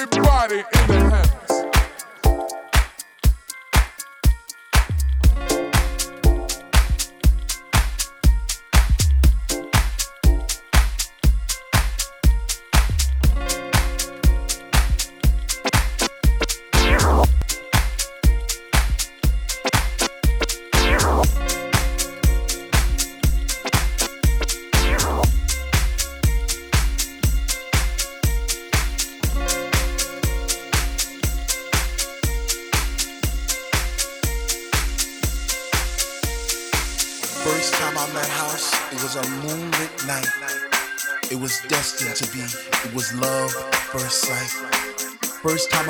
Everybody.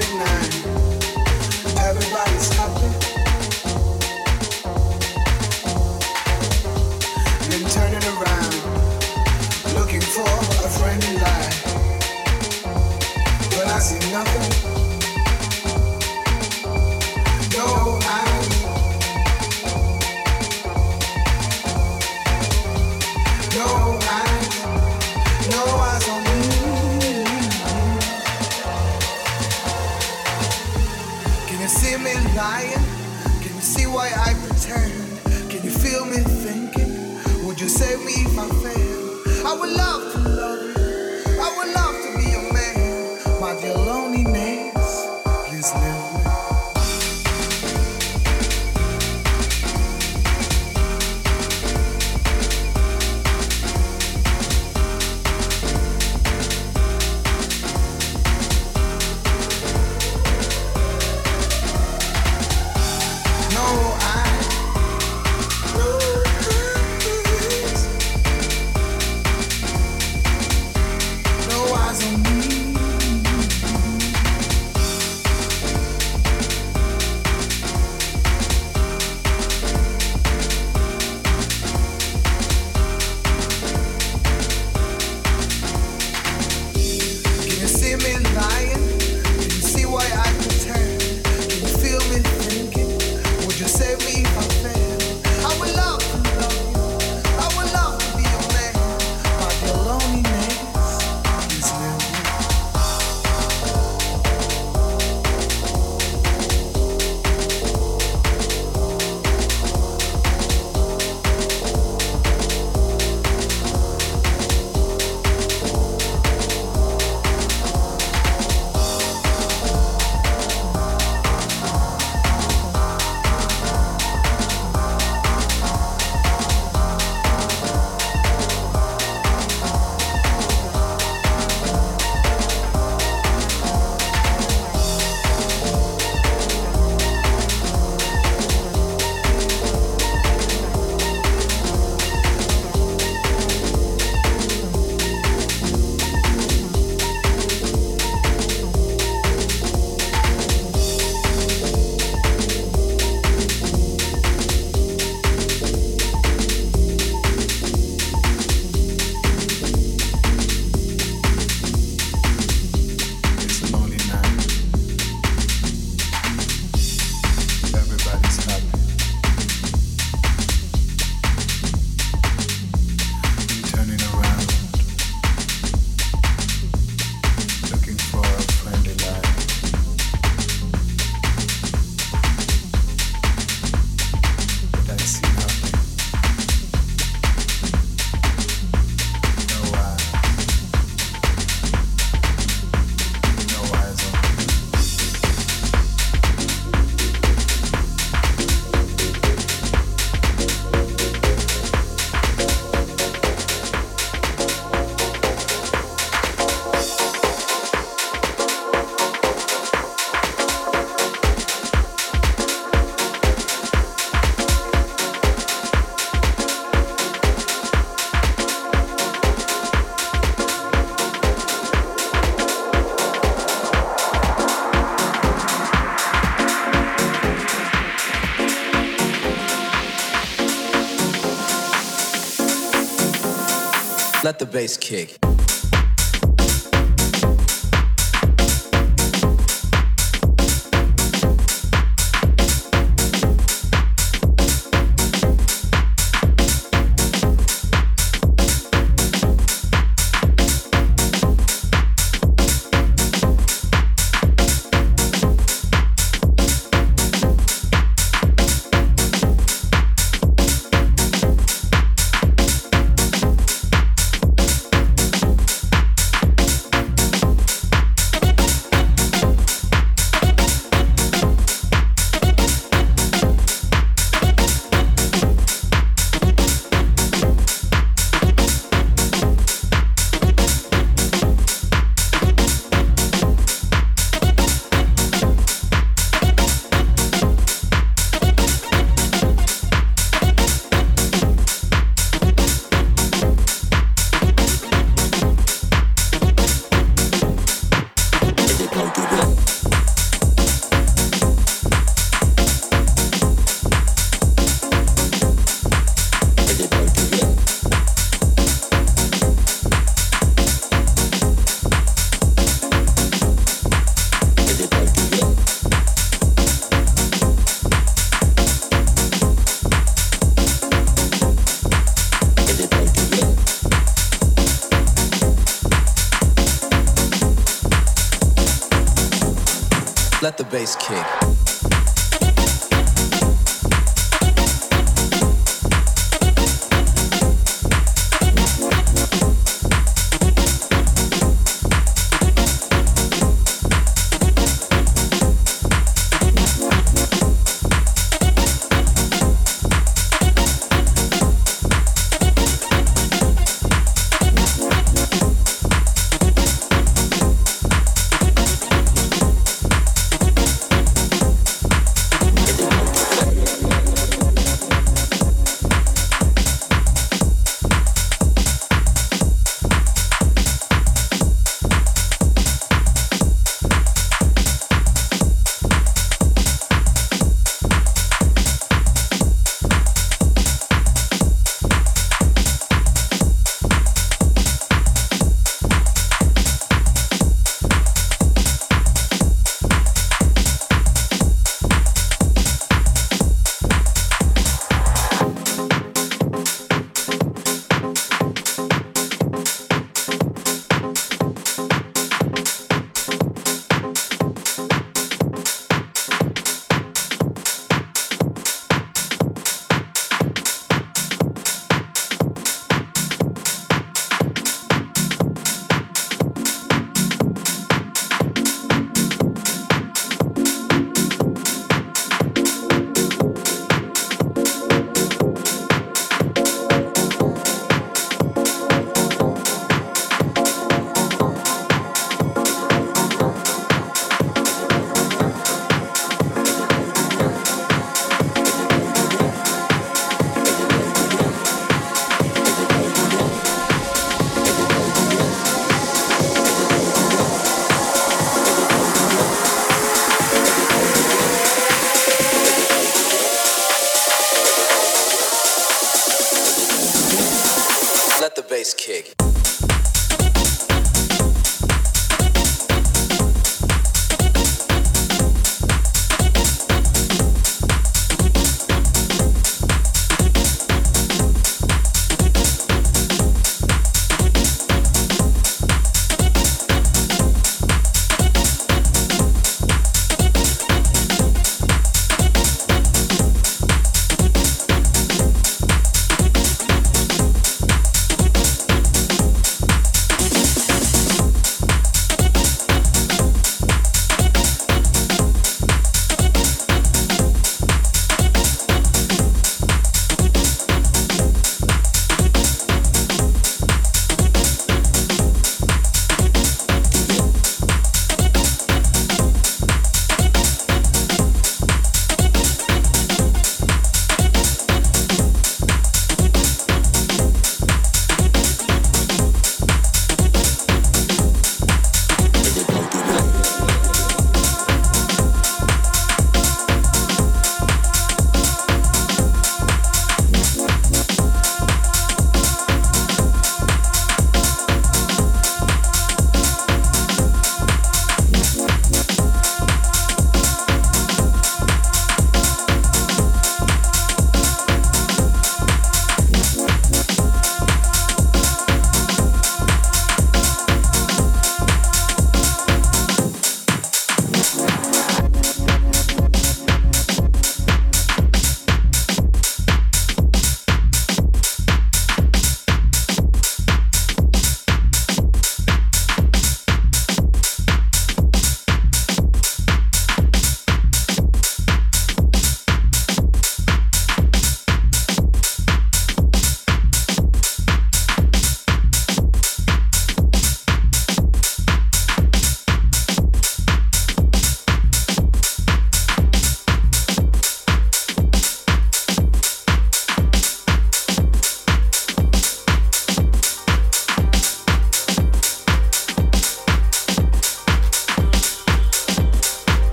holding on. Bass kick. The bass kick.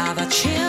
now that chill